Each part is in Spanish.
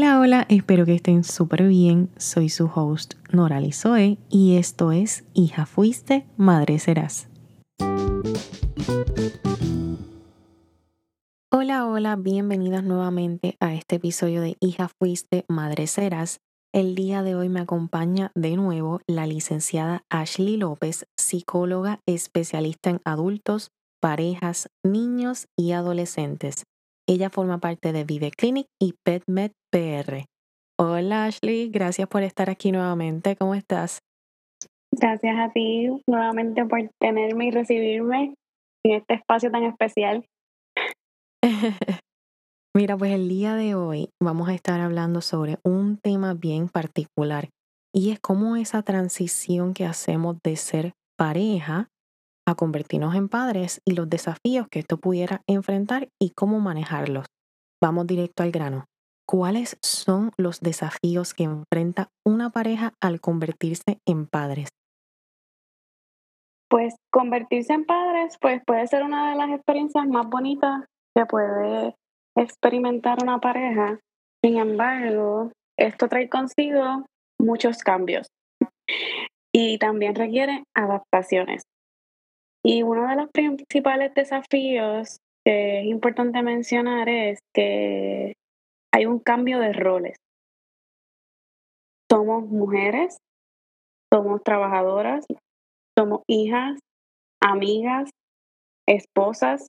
Hola, hola, espero que estén súper bien. Soy su host Nora Zoe y esto es Hija Fuiste, Madre Serás. Hola, hola, bienvenidas nuevamente a este episodio de Hija Fuiste, Madre Serás. El día de hoy me acompaña de nuevo la licenciada Ashley López, psicóloga especialista en adultos, parejas, niños y adolescentes. Ella forma parte de Vive Clinic y PetMed PR. Hola Ashley, gracias por estar aquí nuevamente. ¿Cómo estás? Gracias a ti nuevamente por tenerme y recibirme en este espacio tan especial. Mira, pues el día de hoy vamos a estar hablando sobre un tema bien particular y es cómo esa transición que hacemos de ser pareja a convertirnos en padres y los desafíos que esto pudiera enfrentar y cómo manejarlos. Vamos directo al grano. ¿Cuáles son los desafíos que enfrenta una pareja al convertirse en padres? Pues convertirse en padres pues puede ser una de las experiencias más bonitas que puede experimentar una pareja. Sin embargo, esto trae consigo muchos cambios y también requiere adaptaciones. Y uno de los principales desafíos que es importante mencionar es que hay un cambio de roles. Somos mujeres, somos trabajadoras, somos hijas, amigas, esposas,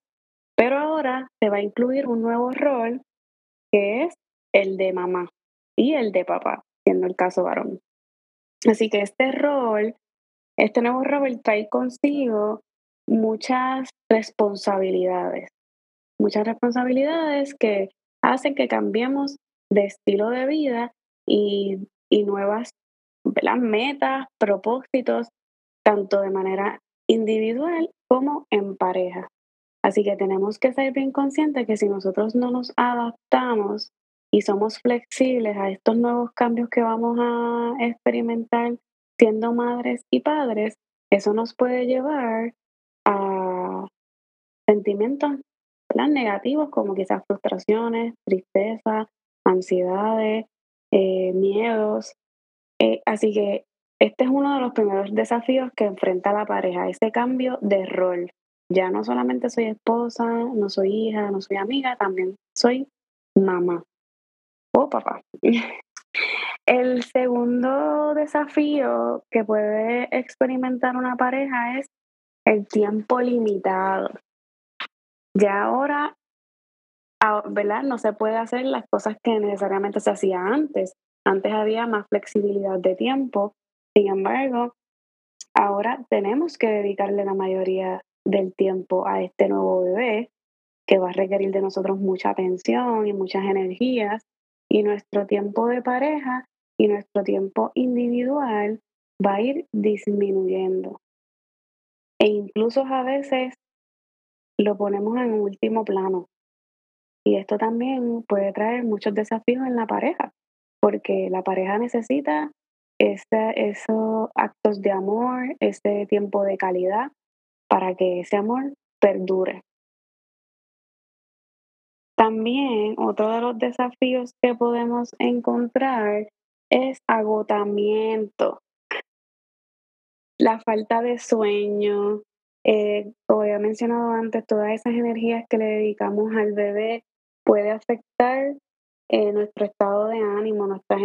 pero ahora se va a incluir un nuevo rol que es el de mamá y el de papá, siendo el caso varón. Así que este rol, este nuevo rol trae consigo muchas responsabilidades, muchas responsabilidades que hacen que cambiemos de estilo de vida y, nuevas metas, propósitos, tanto de manera individual como en pareja. Así que tenemos que ser bien conscientes que si nosotros no nos adaptamos y somos flexibles a estos nuevos cambios que vamos a experimentar siendo madres y padres, eso nos puede llevar sentimientos negativos como quizás frustraciones, tristeza, ansiedades, eh, miedos. Eh, así que este es uno de los primeros desafíos que enfrenta la pareja, ese cambio de rol. Ya no solamente soy esposa, no soy hija, no soy amiga, también soy mamá o papá. El segundo desafío que puede experimentar una pareja es el tiempo limitado. Ya ahora, ah, ¿verdad? No se puede hacer las cosas que necesariamente se hacía antes. Antes había más flexibilidad de tiempo. Sin embargo, ahora tenemos que dedicarle la mayoría del tiempo a este nuevo bebé que va a requerir de nosotros mucha atención y muchas energías y nuestro tiempo de pareja y nuestro tiempo individual va a ir disminuyendo. E incluso a veces lo ponemos en último plano. Y esto también puede traer muchos desafíos en la pareja, porque la pareja necesita esos actos de amor, ese tiempo de calidad, para que ese amor perdure. También otro de los desafíos que podemos encontrar es agotamiento, la falta de sueño, eh, como había mencionado antes, todas esas energías que le dedicamos al bebé puede afectar eh, nuestro estado de ánimo, nuestras,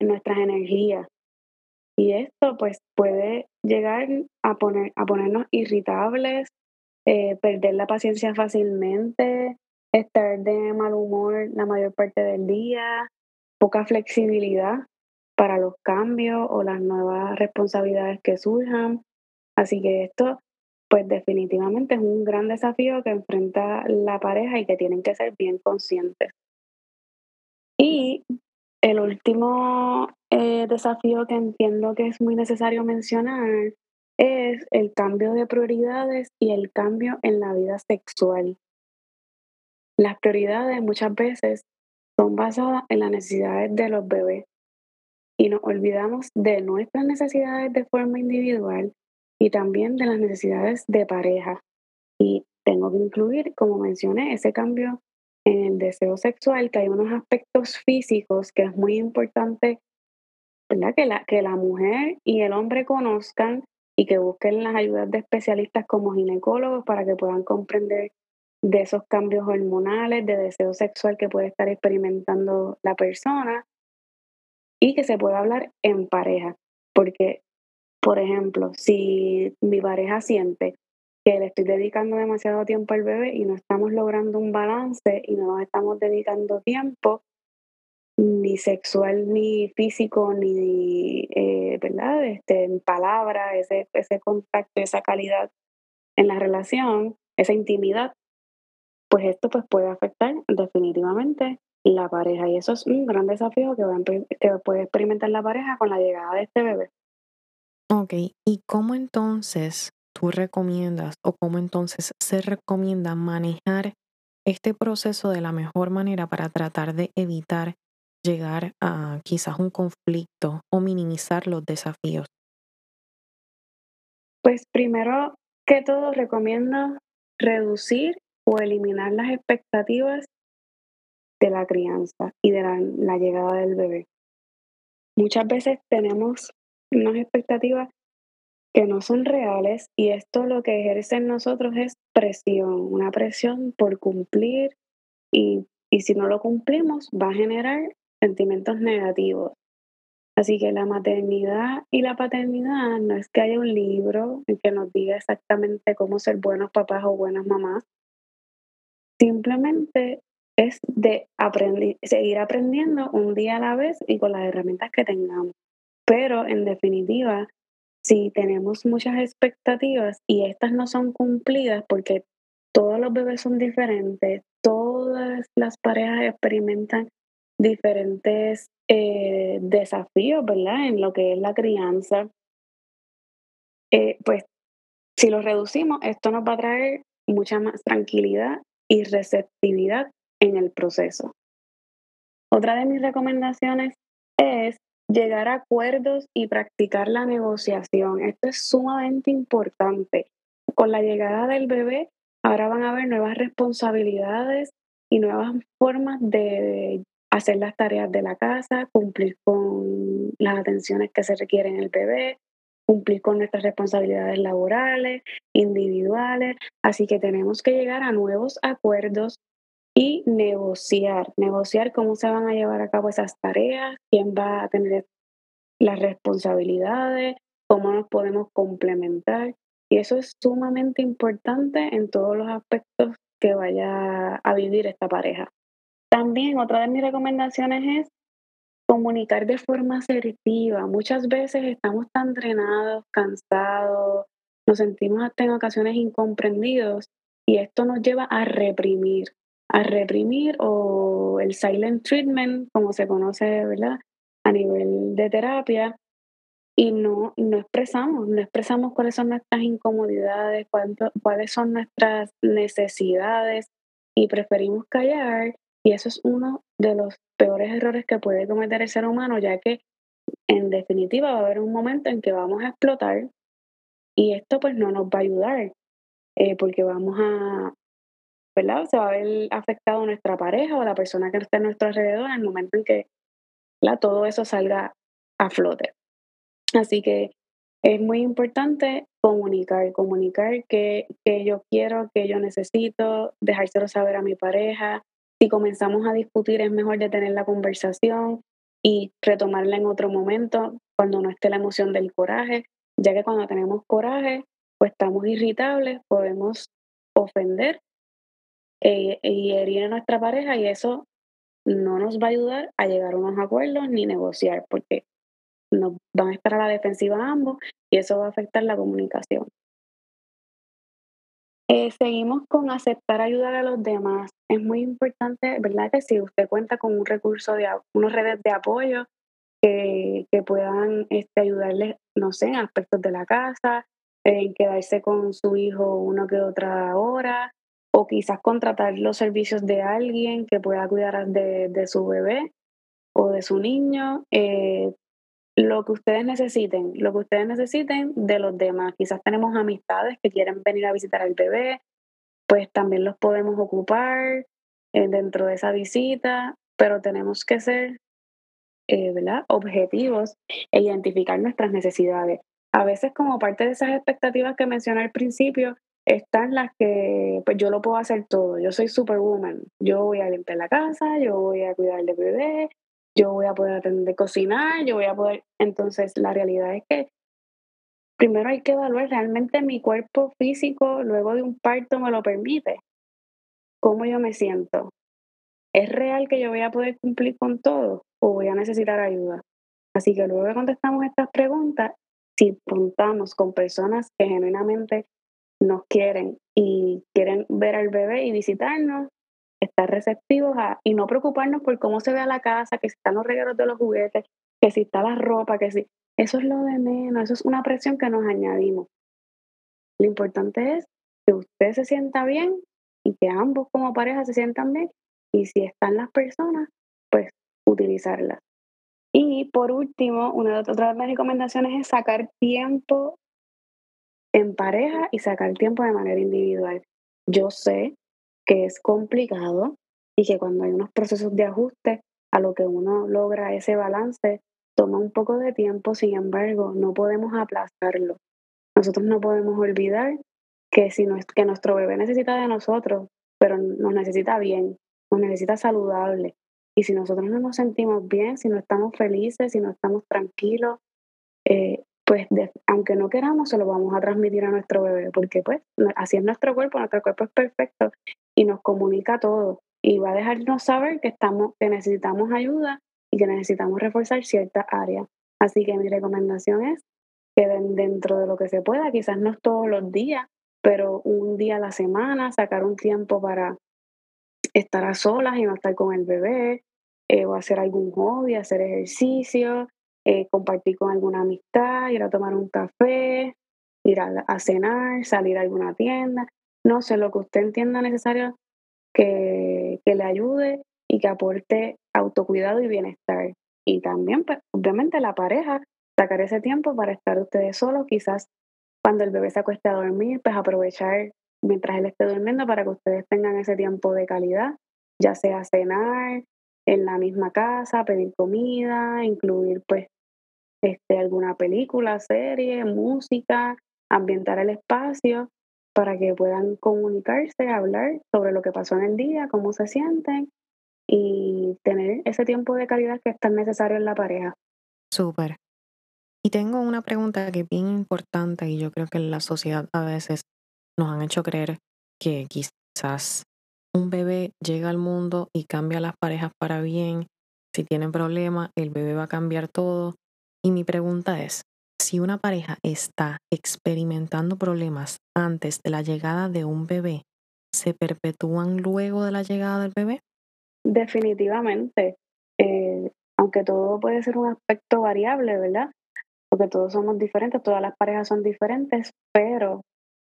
nuestras energías. Y esto pues puede llegar a, poner, a ponernos irritables, eh, perder la paciencia fácilmente, estar de mal humor la mayor parte del día, poca flexibilidad para los cambios o las nuevas responsabilidades que surjan. Así que esto pues definitivamente es un gran desafío que enfrenta la pareja y que tienen que ser bien conscientes. Y el último eh, desafío que entiendo que es muy necesario mencionar es el cambio de prioridades y el cambio en la vida sexual. Las prioridades muchas veces son basadas en las necesidades de los bebés y nos olvidamos de nuestras necesidades de forma individual y también de las necesidades de pareja. Y tengo que incluir, como mencioné, ese cambio en el deseo sexual que hay unos aspectos físicos que es muy importante ¿verdad? Que, la, que la mujer y el hombre conozcan y que busquen las ayudas de especialistas como ginecólogos para que puedan comprender de esos cambios hormonales, de deseo sexual que puede estar experimentando la persona y que se pueda hablar en pareja. Porque, por ejemplo, si mi pareja siente que le estoy dedicando demasiado tiempo al bebé y no estamos logrando un balance y no nos estamos dedicando tiempo, ni sexual, ni físico, ni, eh, ¿verdad? Este, en palabra, ese, ese contacto, esa calidad en la relación, esa intimidad, pues esto pues puede afectar definitivamente la pareja y eso es un gran desafío que, va que puede experimentar la pareja con la llegada de este bebé. Ok, ¿y cómo entonces tú recomiendas o cómo entonces se recomienda manejar este proceso de la mejor manera para tratar de evitar llegar a quizás un conflicto o minimizar los desafíos? Pues primero que todo recomiendo reducir o eliminar las expectativas de la crianza y de la, llegada del bebé. Muchas veces tenemos unas expectativas que no son reales y esto lo que ejerce en nosotros es presión, una presión por cumplir y, y si no lo cumplimos va a generar sentimientos negativos. Así que la maternidad y la paternidad no es que haya un libro en que nos diga exactamente cómo ser buenos papás o buenas mamás. Simplemente es de seguir aprendiendo un día a la vez y con las herramientas que tengamos. Pero en definitiva, si tenemos muchas expectativas y estas no son cumplidas porque todos los bebés son diferentes, todas las parejas experimentan diferentes eh, desafíos, ¿verdad? En lo que es la crianza. Eh, pues si lo reducimos, esto nos va a traer mucha más tranquilidad y receptividad en el proceso. Otra de mis recomendaciones es llegar a acuerdos y practicar la negociación. Esto es sumamente importante. Con la llegada del bebé, ahora van a haber nuevas responsabilidades y nuevas formas de hacer las tareas de la casa, cumplir con las atenciones que se requieren en el bebé, cumplir con nuestras responsabilidades laborales, individuales. Así que tenemos que llegar a nuevos acuerdos y negociar, negociar cómo se van a llevar a cabo esas tareas, quién va a tener las responsabilidades, cómo nos podemos complementar. Y eso es sumamente importante en todos los aspectos que vaya a vivir esta pareja. También otra de mis recomendaciones es comunicar de forma asertiva. Muchas veces estamos tan drenados, cansados, nos sentimos hasta en ocasiones incomprendidos y esto nos lleva a reprimir, a reprimir o el silent treatment, como se conoce, ¿verdad? A nivel de terapia y no, no expresamos, no expresamos cuáles son nuestras incomodidades, cuáles son nuestras necesidades y preferimos callar y eso es uno de los peores errores que puede cometer el ser humano, ya que en definitiva va a haber un momento en que vamos a explotar y esto pues no nos va a ayudar, eh, porque vamos a, ¿verdad? Se va a ver afectado nuestra pareja o la persona que está a nuestro alrededor en el momento en que todo eso salga a flote. Así que es muy importante comunicar, comunicar que, que yo quiero, que yo necesito, dejárselo saber a mi pareja, si comenzamos a discutir, es mejor detener la conversación y retomarla en otro momento, cuando no esté la emoción del coraje, ya que cuando tenemos coraje, pues estamos irritables, podemos ofender eh, y herir a nuestra pareja y eso no nos va a ayudar a llegar a unos acuerdos ni negociar, porque nos van a estar a la defensiva ambos y eso va a afectar la comunicación. Eh, seguimos con aceptar ayudar a los demás. Es muy importante, ¿verdad? Que si usted cuenta con un recurso de unas redes de apoyo que, que puedan este, ayudarle, no sé, en aspectos de la casa, en quedarse con su hijo una que otra hora, o quizás contratar los servicios de alguien que pueda cuidar de, su bebé o de su niño. Eh, lo que ustedes necesiten, lo que ustedes necesiten de los demás. Quizás tenemos amistades que quieren venir a visitar al bebé, pues también los podemos ocupar. eh, dentro de esa visita, pero tenemos que ser eh, ¿verdad? objetivos e identificar nuestras necesidades. A veces como parte de esas expectativas que mencioné al principio, están las que pues yo lo puedo hacer todo, yo soy superwoman, yo voy a limpiar la casa, yo voy a cuidar del bebé, yo voy a poder atender cocinar, yo voy a poder... Entonces la realidad es que primero hay que evaluar realmente mi cuerpo físico luego de un parto me lo permite, cómo yo me siento. ¿Es real que yo voy a poder cumplir con todo o voy a necesitar ayuda? Así que luego contestamos estas preguntas, si contamos con personas que genuinamente nos quieren y quieren ver al bebé y visitarnos, estar receptivos a, y no preocuparnos por cómo se ve la casa, que si están los regalos de los juguetes, que si está la ropa, que si... Eso es lo de menos, eso es una presión que nos añadimos. Lo importante es que usted se sienta bien y que ambos como pareja se sientan bien y si están las personas, pues utilizarlas. Y por último, una de otras mis recomendaciones es sacar tiempo en pareja y sacar tiempo de manera individual. Yo sé que es complicado y que cuando hay unos procesos de ajuste a lo que uno logra ese balance, toma un poco de tiempo, sin embargo, no podemos aplazarlo. Nosotros no podemos olvidar que, si que nuestro bebé necesita de nosotros, pero nos necesita bien, nos necesita saludable. Y si nosotros no nos sentimos bien, si no estamos felices, si no estamos tranquilos, eh, pues aunque no queramos, se lo vamos a transmitir a nuestro bebé, porque pues así es nuestro cuerpo, nuestro cuerpo es perfecto y nos comunica todo y va a dejarnos saber que estamos, que necesitamos ayuda y que necesitamos reforzar ciertas áreas. Así que mi recomendación es que dentro de lo que se pueda, quizás no todos los días, pero un día a la semana, sacar un tiempo para estar a solas y no estar con el bebé, eh, o hacer algún hobby, hacer ejercicio, eh, compartir con alguna amistad, ir a tomar un café, ir a, cenar, salir a alguna tienda, no sé, lo que usted entienda necesario que, que le ayude y que aporte autocuidado y bienestar. Y también, pues, obviamente, la pareja, sacar ese tiempo para estar ustedes solos, quizás cuando el bebé se acueste a dormir, pues aprovechar mientras él esté durmiendo para que ustedes tengan ese tiempo de calidad, ya sea cenar, en la misma casa, pedir comida, incluir pues este, alguna película, serie, música, ambientar el espacio para que puedan comunicarse, hablar sobre lo que pasó en el día, cómo se sienten y tener ese tiempo de calidad que es tan necesario en la pareja. Súper. Y tengo una pregunta que es bien importante y yo creo que en la sociedad a veces nos han hecho creer que quizás un bebé llega al mundo y cambia las parejas para bien. Si tienen problemas, el bebé va a cambiar todo. Y mi pregunta es, si una pareja está experimentando problemas antes de la llegada de un bebé, ¿se perpetúan luego de la llegada del bebé? Definitivamente. Eh, aunque todo puede ser un aspecto variable, ¿verdad? Porque todos somos diferentes, todas las parejas son diferentes, pero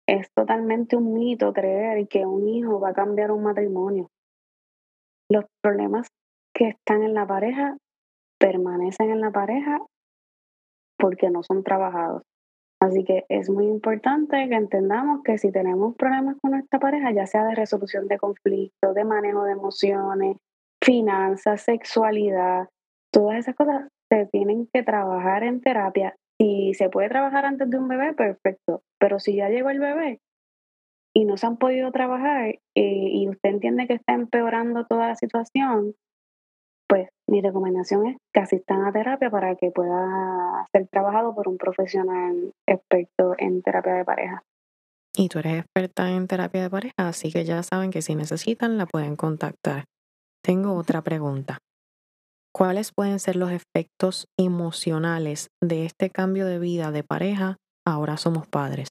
es totalmente un mito creer que un hijo va a cambiar un matrimonio. Los problemas que están en la pareja permanecen en la pareja porque no son trabajados. Así que es muy importante que entendamos que si tenemos problemas con nuestra pareja, ya sea de resolución de conflictos, de manejo de emociones, finanzas, sexualidad, todas esas cosas se tienen que trabajar en terapia si se puede trabajar antes de un bebé, perfecto. Pero si ya llegó el bebé y no se han podido trabajar eh, y usted entiende que está empeorando toda la situación, pues mi recomendación es que asistan a terapia para que pueda ser trabajado por un profesional experto en terapia de pareja. Y tú eres experta en terapia de pareja, así que ya saben que si necesitan la pueden contactar. Tengo otra pregunta. ¿Cuáles pueden ser los efectos emocionales de este cambio de vida de pareja? Ahora somos padres.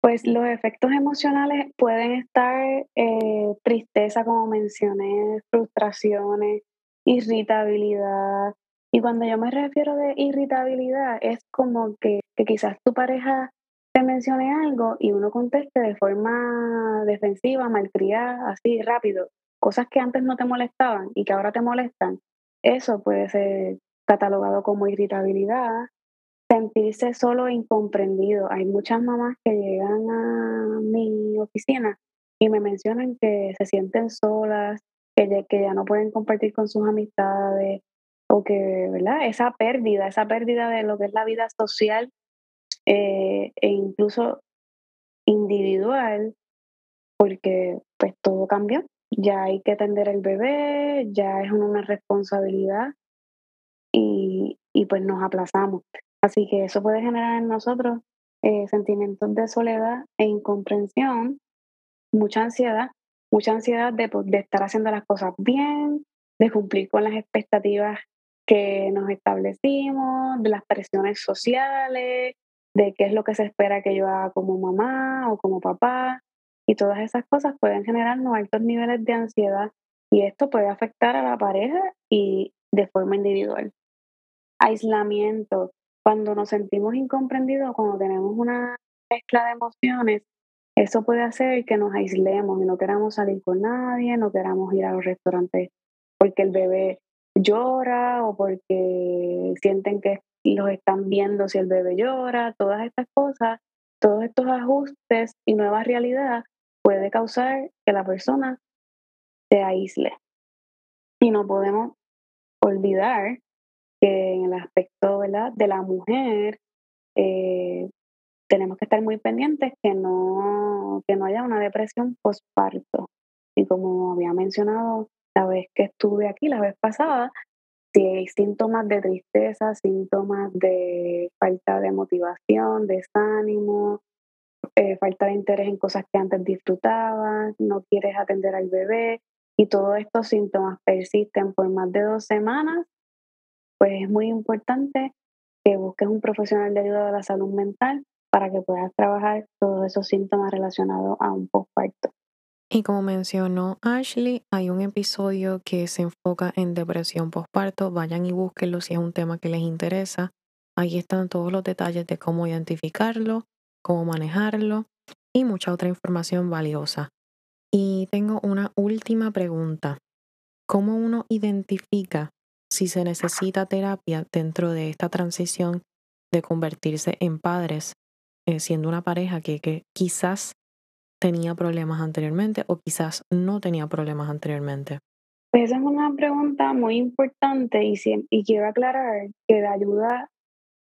Pues los efectos emocionales pueden estar eh, tristeza, como mencioné, frustraciones, irritabilidad. Y cuando yo me refiero de irritabilidad, es como que, que quizás tu pareja te mencione algo y uno conteste de forma defensiva, malcriada, así rápido cosas que antes no te molestaban y que ahora te molestan, eso puede ser catalogado como irritabilidad, sentirse solo e incomprendido. Hay muchas mamás que llegan a mi oficina y me mencionan que se sienten solas, que ya, que ya no pueden compartir con sus amistades, o que, ¿verdad? Esa pérdida, esa pérdida de lo que es la vida social eh, e incluso individual, porque pues todo cambió. Ya hay que atender el bebé, ya es una responsabilidad y, y pues nos aplazamos. Así que eso puede generar en nosotros eh, sentimientos de soledad e incomprensión, mucha ansiedad, mucha ansiedad de, de estar haciendo las cosas bien, de cumplir con las expectativas que nos establecimos, de las presiones sociales, de qué es lo que se espera que yo haga como mamá o como papá. Y todas esas cosas pueden generarnos altos niveles de ansiedad y esto puede afectar a la pareja y de forma individual. Aislamiento. Cuando nos sentimos incomprendidos, cuando tenemos una mezcla de emociones, eso puede hacer que nos aislemos y no queramos salir con nadie, no queramos ir a los restaurantes porque el bebé llora o porque sienten que los están viendo si el bebé llora, todas estas cosas, todos estos ajustes y nueva realidad puede causar que la persona se aísle. Y no podemos olvidar que en el aspecto de la mujer eh, tenemos que estar muy pendientes que no, que no haya una depresión postparto. Y como había mencionado la vez que estuve aquí, la vez pasada, si hay síntomas de tristeza, síntomas de falta de motivación, desánimo, eh, falta de interés en cosas que antes disfrutabas, no quieres atender al bebé y todos estos síntomas persisten por más de dos semanas, pues es muy importante que busques un profesional de ayuda de la salud mental para que puedas trabajar todos esos síntomas relacionados a un postparto. Y como mencionó Ashley, hay un episodio que se enfoca en depresión postparto. Vayan y búsquenlo si es un tema que les interesa. Ahí están todos los detalles de cómo identificarlo, cómo manejarlo y mucha otra información valiosa. Y tengo una última pregunta. ¿Cómo uno identifica si se necesita terapia dentro de esta transición de convertirse en padres, eh, siendo una pareja que, quizás tenía problemas anteriormente o quizás no tenía problemas anteriormente? Esa es una pregunta muy importante y, y quiero aclarar que la ayuda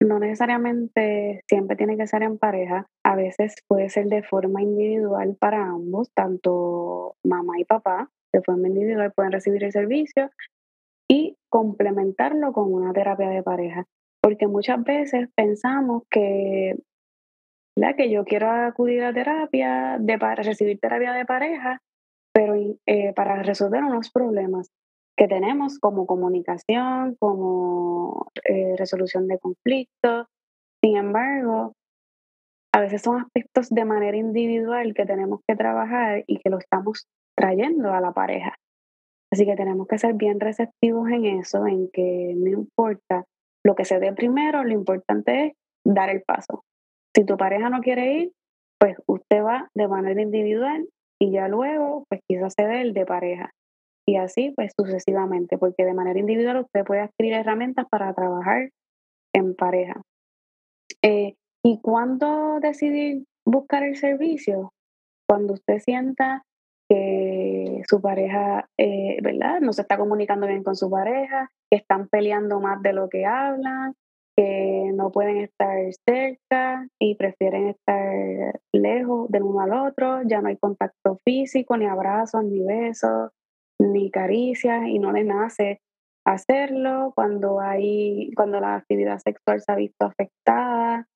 no necesariamente siempre tiene que ser en pareja, a veces puede ser de forma individual para ambos, tanto mamá y papá, de forma individual pueden recibir el servicio y complementarlo con una terapia de pareja, porque muchas veces pensamos que la que yo quiero acudir a terapia, de para recibir terapia de pareja, pero eh, para resolver unos problemas que tenemos como comunicación, como eh, resolución de conflictos. Sin embargo, a veces son aspectos de manera individual que tenemos que trabajar y que lo estamos trayendo a la pareja. Así que tenemos que ser bien receptivos en eso, en que no importa lo que se dé primero, lo importante es dar el paso. Si tu pareja no quiere ir, pues usted va de manera individual y ya luego, pues quizás se dé el de pareja. Y así, pues sucesivamente, porque de manera individual usted puede adquirir herramientas para trabajar en pareja. Eh, ¿Y cuándo decidir buscar el servicio? Cuando usted sienta que su pareja, eh, ¿verdad? No se está comunicando bien con su pareja, que están peleando más de lo que hablan, que no pueden estar cerca y prefieren estar lejos del uno al otro, ya no hay contacto físico, ni abrazos, ni besos, ni caricias, y no les nace hacerlo cuando hay, cuando la actividad sexual se ha visto afectada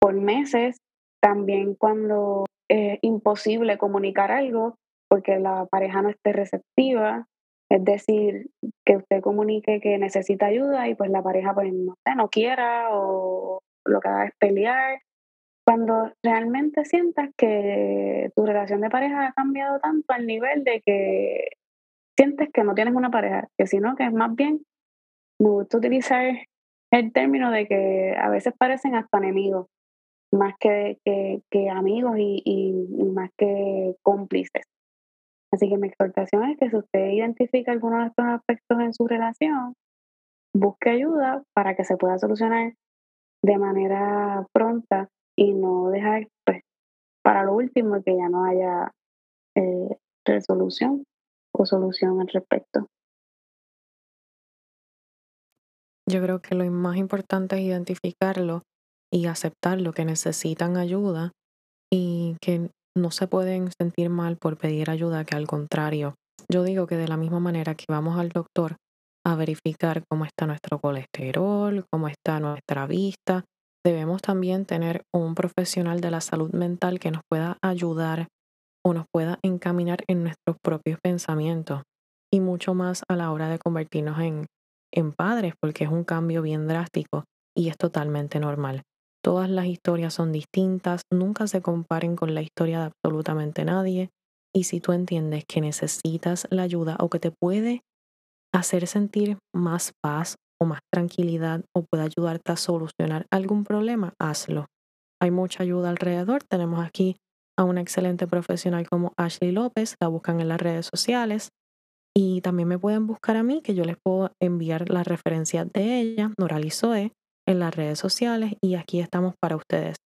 por meses, también cuando es imposible comunicar algo porque la pareja no esté receptiva, es decir, que usted comunique que necesita ayuda y pues la pareja pues no, no quiera o lo que haga es pelear. Cuando realmente sientas que tu relación de pareja ha cambiado tanto al nivel de que sientes que no tienes una pareja, que sino que es más bien, me gusta utilizar el término de que a veces parecen hasta enemigos, más que, que, amigos y, y más que cómplices. Así que mi exhortación es que si usted identifica alguno de estos aspectos en su relación, busque ayuda para que se pueda solucionar de manera pronta y no dejar pues, para lo último que ya no haya eh, resolución o solución al respecto. Yo creo que lo más importante es identificarlo y aceptar lo que necesitan ayuda y que no se pueden sentir mal por pedir ayuda, que al contrario, yo digo que de la misma manera que vamos al doctor a verificar cómo está nuestro colesterol, cómo está nuestra vista, debemos también tener un profesional de la salud mental que nos pueda ayudar o nos pueda encaminar en nuestros propios pensamientos y mucho más a la hora de convertirnos en, en padres, porque es un cambio bien drástico y es totalmente normal. Todas las historias son distintas, nunca se comparen con la historia de absolutamente nadie. Y si tú entiendes que necesitas la ayuda o que te puede hacer sentir más paz o más tranquilidad o puede ayudarte a solucionar algún problema, hazlo. Hay mucha ayuda alrededor. Tenemos aquí a una excelente profesional como Ashley López, la buscan en las redes sociales. Y también me pueden buscar a mí, que yo les puedo enviar las referencias de ella, Noralizoe, en las redes sociales y aquí estamos para ustedes.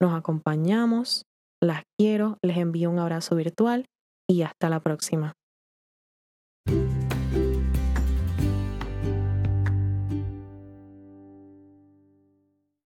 Nos acompañamos, las quiero, les envío un abrazo virtual y hasta la próxima.